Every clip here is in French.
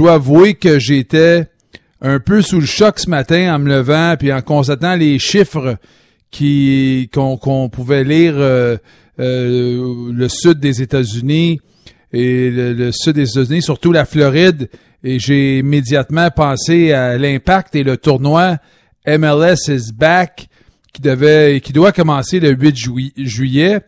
dois avouer que j'étais un peu sous le choc ce matin en me levant puis en constatant les chiffres qu'on pouvait lire euh, euh, le sud des États-Unis et le, sud des États-Unis, surtout la Floride. Et j'ai immédiatement pensé à l'impact et le tournoi MLS is back qui devait qui doit commencer le 8 juillet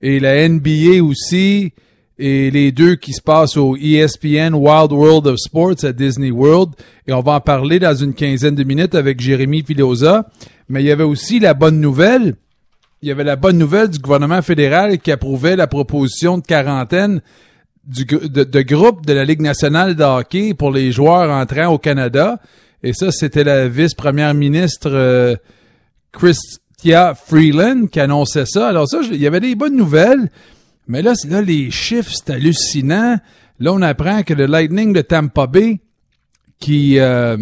et la NBA aussi et les deux qui se passent au ESPN Wild World of Sports à Disney World. Et on va en parler dans une quinzaine de minutes avec Jérémy Filosa. Mais il y avait aussi la bonne nouvelle. Il y avait la bonne nouvelle du gouvernement fédéral qui approuvait la proposition de quarantaine du, de, groupe de la Ligue nationale de hockey pour les joueurs entrant au Canada. Et ça, c'était la vice-première ministre euh, Christia Freeland qui annonçait ça. Alors ça, il y avait des bonnes nouvelles. Mais là, là les chiffres, c'est hallucinant. Là, on apprend que le Lightning de Tampa Bay, qui, euh,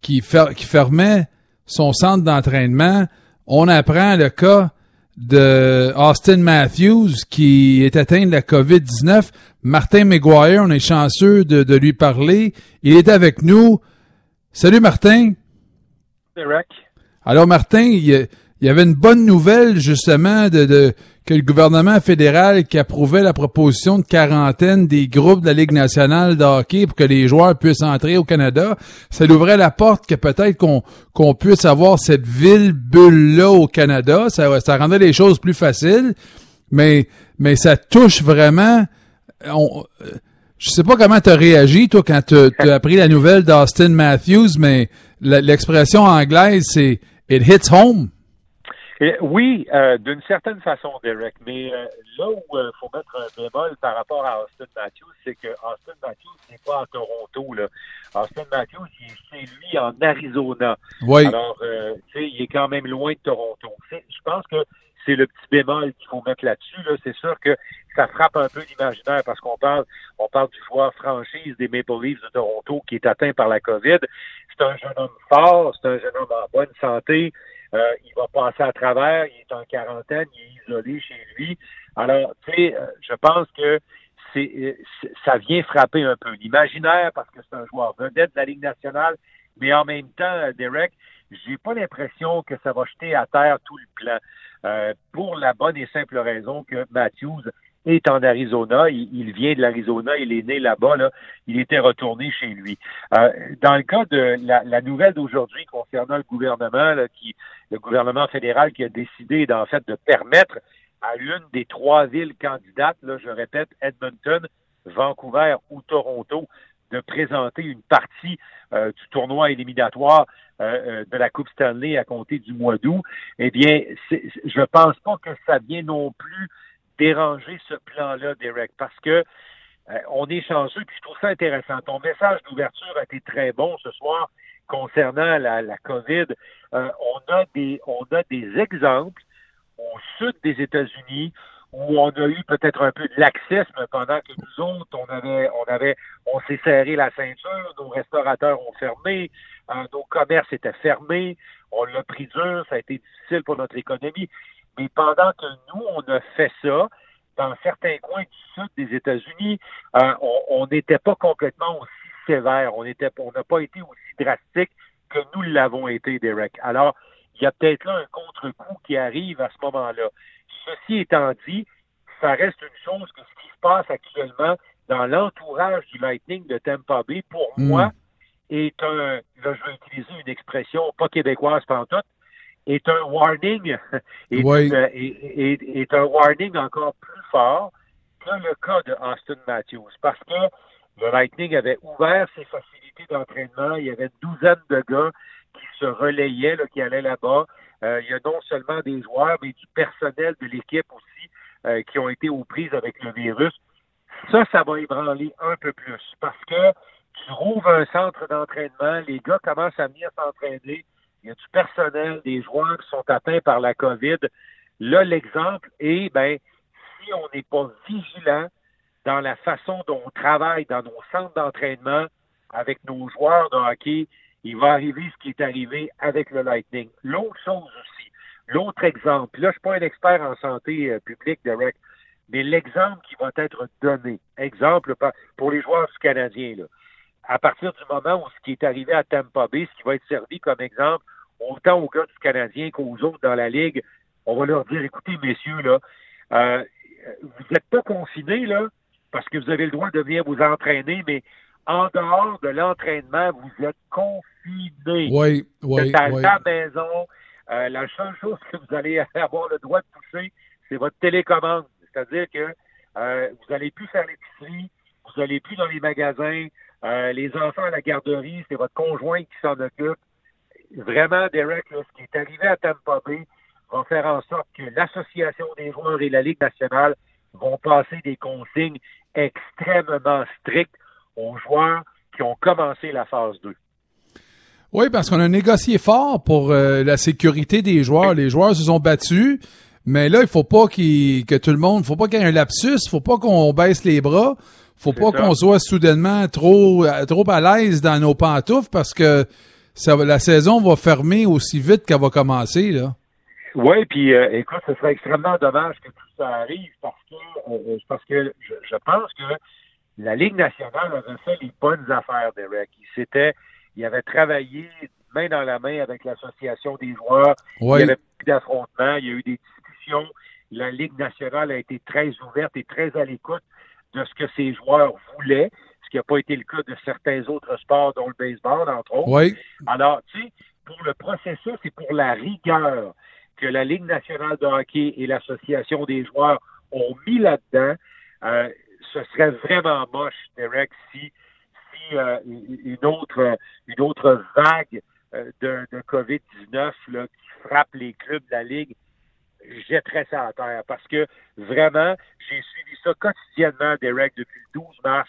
qui, qui fermait son centre d'entraînement, on apprend le cas de Austin Matthews qui est atteint de la COVID-19. Martin McGuire, on est chanceux de, de, lui parler. Il est avec nous. Salut Martin. Salut Alors Martin, il, il y avait une bonne nouvelle justement de, de que le gouvernement fédéral qui approuvait la proposition de quarantaine des groupes de la Ligue nationale de hockey pour que les joueurs puissent entrer au Canada, ça ouvrait la porte que peut-être qu'on qu'on puisse avoir cette ville bulle-là au Canada. Ça, ça rendait les choses plus faciles, mais, mais ça touche vraiment... On, je sais pas comment tu as réagi, toi, quand tu as appris la nouvelle d'Austin Matthews, mais l'expression anglaise, c'est « it hits home » oui, euh, d'une certaine façon, Derek, mais euh, là où il euh, faut mettre un bémol par rapport à Austin Matthews, c'est que Austin Matthews n'est pas à Toronto. Là. Austin Matthews, c'est lui en Arizona. Oui. Alors, tu sais, il est quand même loin de Toronto. Je pense que c'est le petit bémol qu'il faut mettre là-dessus. Là. C'est sûr que ça frappe un peu l'imaginaire parce qu'on parle, on parle du joueur franchise des Maple Leafs de Toronto qui est atteint par la COVID. C'est un jeune homme fort, c'est un jeune homme en bonne santé. Euh, il va passer à travers, il est en quarantaine, il est isolé chez lui. Alors, tu sais, euh, je pense que c'est euh, ça vient frapper un peu l'imaginaire parce que c'est un joueur vedette de la Ligue nationale, mais en même temps, Derek, j'ai pas l'impression que ça va jeter à terre tout le plan. pour la bonne et simple raison que Matthews est en Arizona. Il, vient de l'Arizona, il est né là-bas. Là. Il était retourné chez lui. Euh, dans le cas de la, nouvelle d'aujourd'hui concernant le gouvernement, qui, le gouvernement fédéral qui a décidé d'en fait de permettre à l'une des trois villes candidates, là, je répète, Edmonton, Vancouver ou Toronto, de présenter une partie euh, du tournoi éliminatoire euh, de la Coupe Stanley à compter du mois d'août, eh bien, je pense pas que ça vient non plus déranger ce plan-là, Derek, parce que euh, on est chanceux, puis je trouve ça intéressant. Ton message d'ouverture a été très bon ce soir concernant la, la COVID. Euh, on a des on a des exemples au sud des États-Unis où on a eu peut-être un peu de laxisme pendant que nous autres, on avait, on avait, on s'est serré la ceinture, nos restaurateurs ont fermé, euh, nos commerces étaient fermés, on l'a pris dur, ça a été difficile pour notre économie. Mais pendant que nous, on a fait ça, dans certains coins du sud des États-Unis, euh, on n'était pas complètement aussi sévère. On était, on n'a pas été aussi drastique que nous l'avons été, Derek. Alors, il y a peut-être là un contre-coup qui arrive à ce moment-là. Ceci étant dit, ça reste une chose que ce qui se passe actuellement dans l'entourage du Lightning de Tampa Bay, pour hmm. moi, est un, là je vais utiliser une expression pas québécoise tout, est un warning, est, est, un warning encore plus fort que le cas de Austin Matthews, parce que le Lightning avait ouvert ses facilités d'entraînement, il y avait une douzaine de gars qui se relayaient, là, qui allaient là-bas. Euh, il y a non seulement des joueurs, mais du personnel de l'équipe aussi euh, qui ont été aux prises avec le virus. Ça, ça va ébranler un peu plus. Parce que tu rouvres un centre d'entraînement, les gars commencent à venir s'entraîner, il y a du personnel, des joueurs qui sont atteints par la COVID. Là, l'exemple est, ben, si on n'est pas vigilant dans la façon dont on travaille dans nos centres d'entraînement avec nos joueurs de hockey, il va arriver ce qui est arrivé avec le Lightning. L'autre chose aussi, l'autre exemple, là, je suis pas un expert en santé euh, publique, Derek, mais l'exemple qui va être donné, exemple pour les joueurs du Canadien, là. à partir du moment où ce qui est arrivé à Tampa Bay, ce qui va être servi comme exemple, autant aux gars du Canadien qu'aux autres dans la Ligue, on va leur dire, écoutez, messieurs, là, euh, vous n'êtes pas confinés, là, parce que vous avez le droit de venir vous entraîner, mais en dehors de l'entraînement, vous êtes confinés. Oui, oui, à oui. la maison. Euh, la seule chose que vous allez avoir le droit de toucher, c'est votre télécommande. C'est-à-dire que euh, vous n'allez plus faire l'épicerie, vous n'allez plus dans les magasins, euh, les enfants à la garderie, c'est votre conjoint qui s'en occupe. Vraiment, Derek, là, ce qui est arrivé à Tampa Bay va faire en sorte que l'Association des joueurs et la Ligue nationale vont passer des consignes extrêmement strictes aux joueurs qui ont commencé la phase 2. Oui, parce qu'on a négocié fort pour euh, la sécurité des joueurs. Les joueurs se sont battus, mais là, il faut pas que tout le monde, faut pas qu'il y ait un lapsus, faut pas qu'on baisse les bras, faut pas qu'on soit soudainement trop euh, trop à l'aise dans nos pantoufles parce que ça, la saison va fermer aussi vite qu'elle va commencer là. Oui, puis euh, écoute, ce serait extrêmement dommage que tout ça arrive parce que euh, parce que je, je pense que la Ligue nationale avait fait les bonnes affaires, Derek. Il s'était, il avait travaillé main dans la main avec l'association des joueurs. Il y avait plus d'affrontements, il y a eu des discussions. La Ligue nationale a été très ouverte et très à l'écoute de ce que ses joueurs voulaient, qui n'a pas été le cas de certains autres sports, dont le baseball, entre autres. oui, Alors, tu sais, pour le processus et pour la rigueur que la Ligue nationale de hockey et l'Association des joueurs ont mis là-dedans, euh, ce serait vraiment moche, Derek, si, si euh, une autre une autre vague euh, de, de COVID-19 là, qui frappe les clubs de la Ligue jetterait ça à terre. Parce que vraiment, j'ai suivi ça quotidiennement, Derek, depuis le 12 mars.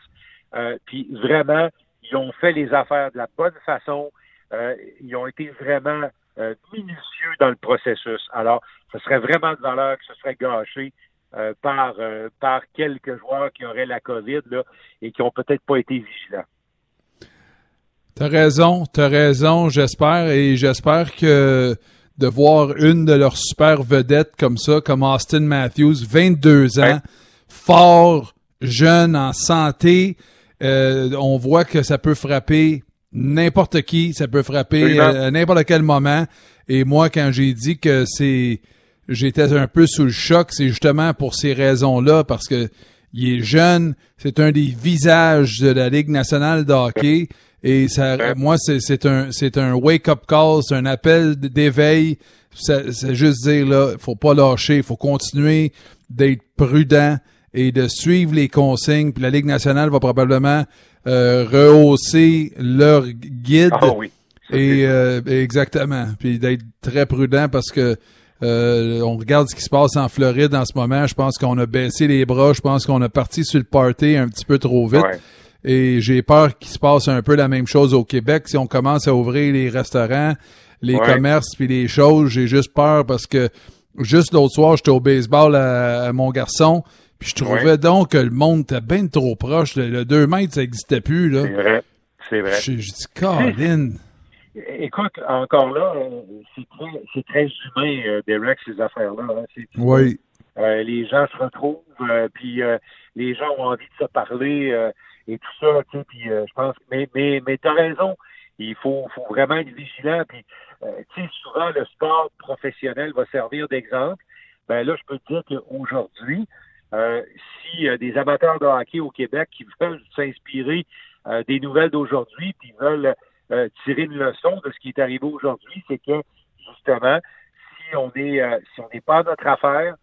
Euh, puis vraiment, ils ont fait les affaires de la bonne façon. Euh, ils ont été vraiment euh, minutieux dans le processus. Alors, ce serait vraiment de valeur que ce serait gâché par, par quelques joueurs qui auraient la COVID là, et qui ont peut-être pas été vigilants. T'as raison, t'as raison, j'espère, et j'espère que de voir une de leurs super vedettes comme ça, comme Austin Matthews, 22 ans, Ouais. fort, jeune, en santé, euh, on voit que ça peut frapper n'importe qui, ça peut frapper Absolument. euh, à n'importe quel moment. Et moi, quand j'ai dit que c'est, j'étais un peu sous le choc, c'est justement pour ces raisons-là, parce que il est jeune, c'est un des visages de la Ligue nationale de hockey. Et ça, moi, c'est, c'est un, c'est un wake-up call, c'est un appel d'éveil. C'est juste dire, là, faut pas lâcher, faut continuer d'être prudent et de suivre les consignes. Puis la Ligue nationale va probablement euh, rehausser leur guide. Ah oui. Et euh, exactement. Puis d'être très prudent parce que euh, on regarde ce qui se passe en Floride en ce moment. Je pense qu'on a baissé les bras. Je pense qu'on a parti sur le party un petit peu trop vite. Ouais. Et j'ai peur qu'il se passe un peu la même chose au Québec. Si on commence à ouvrir les restaurants, les Ouais. commerces puis les choses, j'ai juste peur parce que juste l'autre soir, j'étais au baseball à, à mon garçon. Puis je trouvais Ouais. donc que le monde était bien trop proche. Le, le 2 mètres, ça n'existait plus. Là. C'est vrai. C'est vrai. J'ai j'ai dit, Colin. Écoute, encore là, euh, c'est très, c'est très humain, euh, Derek, ces affaires-là. hein. C'est- Oui. Euh, les gens se retrouvent, euh, puis les gens ont envie de se parler et tout ça, tu sais, puis je pense, mais mais mais t'as raison, il faut faut vraiment être vigilant, puis tu sais souvent le sport professionnel va servir d'exemple. Ben là, je peux te dire qu'aujourd'hui, euh, si euh, des amateurs de hockey au Québec qui veulent s'inspirer euh, des nouvelles d'aujourd'hui, puis veulent euh, tirer une leçon de ce qui est arrivé aujourd'hui, c'est que justement, si on est euh, si on n'est pas à notre affaire,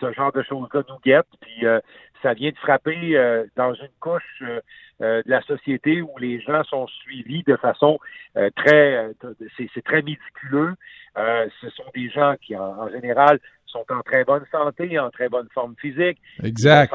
ce genre de choses-là nous guette, puis ça vient de frapper dans une couche de la société où les gens sont suivis de façon très, c'est très méticuleux. Ce sont des gens qui, en général, sont en très bonne santé, en très bonne forme physique. Exact.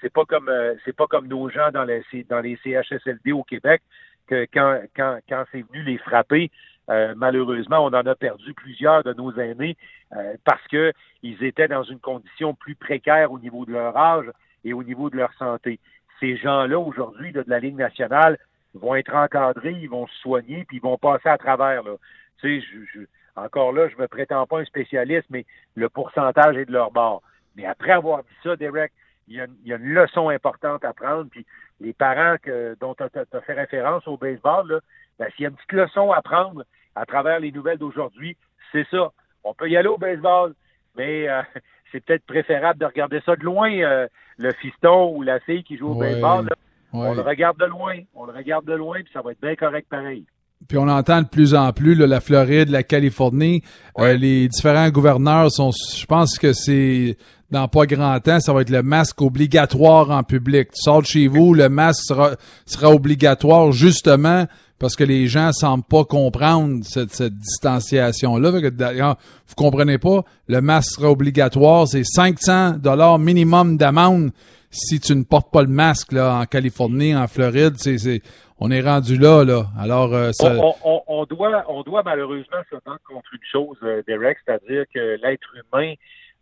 C'est pas comme euh, c'est pas comme nos gens dans les dans les CHSLD au Québec que quand quand quand c'est venu les frapper, euh, malheureusement, on en a perdu plusieurs de nos aînés euh, parce que ils étaient dans une condition plus précaire au niveau de leur âge et au niveau de leur santé. Ces gens-là aujourd'hui de la Ligue nationale vont être encadrés, ils vont se soigner, puis ils vont passer à travers. Là. Tu sais, je, je- encore là, je me prétends pas un spécialiste, mais le pourcentage est de leur bord. Mais après avoir dit ça, Derek, il y a, il y a une leçon importante à prendre. Puis les parents que, dont tu as, fait référence au baseball, là, ben, s'il y a une petite leçon à prendre à travers les nouvelles d'aujourd'hui, c'est ça. On peut y aller au baseball, mais euh, c'est peut-être préférable de regarder ça de loin, euh, le fiston ou la fille qui joue au baseball. On le regarde de loin, on le regarde de loin, puis ça va être bien correct pareil. Puis on entend de plus en plus la Floride, la Californie, euh, les différents gouverneurs sont, je pense que c'est dans pas grand temps, ça va être le masque obligatoire en public. Tu sors de chez vous, le masque sera, sera obligatoire justement parce que les gens semblent pas comprendre cette, cette distanciation-là. Vous comprenez pas, le masque sera obligatoire, c'est 500 dollars minimum d'amende si tu ne portes pas le masque là en Californie, en Floride, c'est on est rendu là là. Alors euh, ça... on, on, doit on doit malheureusement se contre une chose, euh, Derek, c'est-à-dire que l'être humain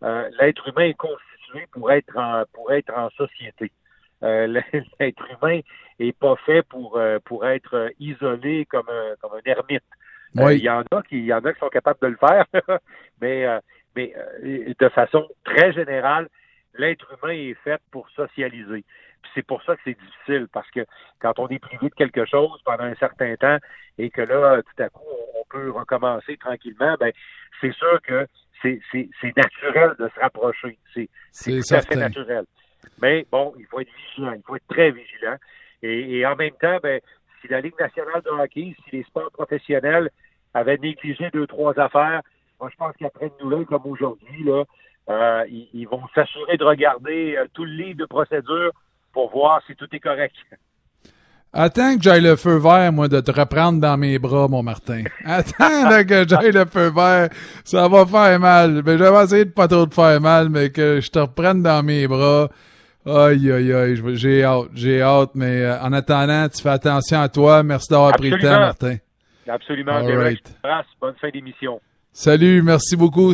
euh, l'être humain est constitué pour être en pour être en société. l'être humain est pas fait pour pour être isolé comme un comme un ermite. Il y en a qui y en a qui sont capables de le faire, mais mais de façon très générale, l'être humain est fait pour socialiser. C'est pour ça que c'est difficile, parce que quand on est privé de quelque chose pendant un certain temps et que là, tout à coup, on peut recommencer tranquillement, ben c'est sûr que c'est, naturel de se rapprocher. C'est, tout à fait naturel. Mais bon, il faut être vigilant, il faut être très vigilant. Et, en même temps, ben, si la Ligue nationale de hockey, si les sports professionnels avaient négligé deux, trois affaires, moi je pense qu'après une nouvelle comme aujourd'hui, là, euh, ils, vont s'assurer de regarder euh, tout le livre de procédure pour voir si tout est correct. Attends que j'aille le feu vert, moi, de te reprendre dans mes bras, mon Martin. Attends que j'aille le feu vert. Ça va faire mal. Mais je vais essayer de pas trop te faire mal, mais que je te reprenne dans mes bras. Aïe, aïe, aïe. J'ai hâte, j'ai hâte. Mais euh, en attendant, tu fais attention à toi. Merci d'avoir pris le temps, Martin. Absolument. Bonne fin d'émission. Salut, merci beaucoup.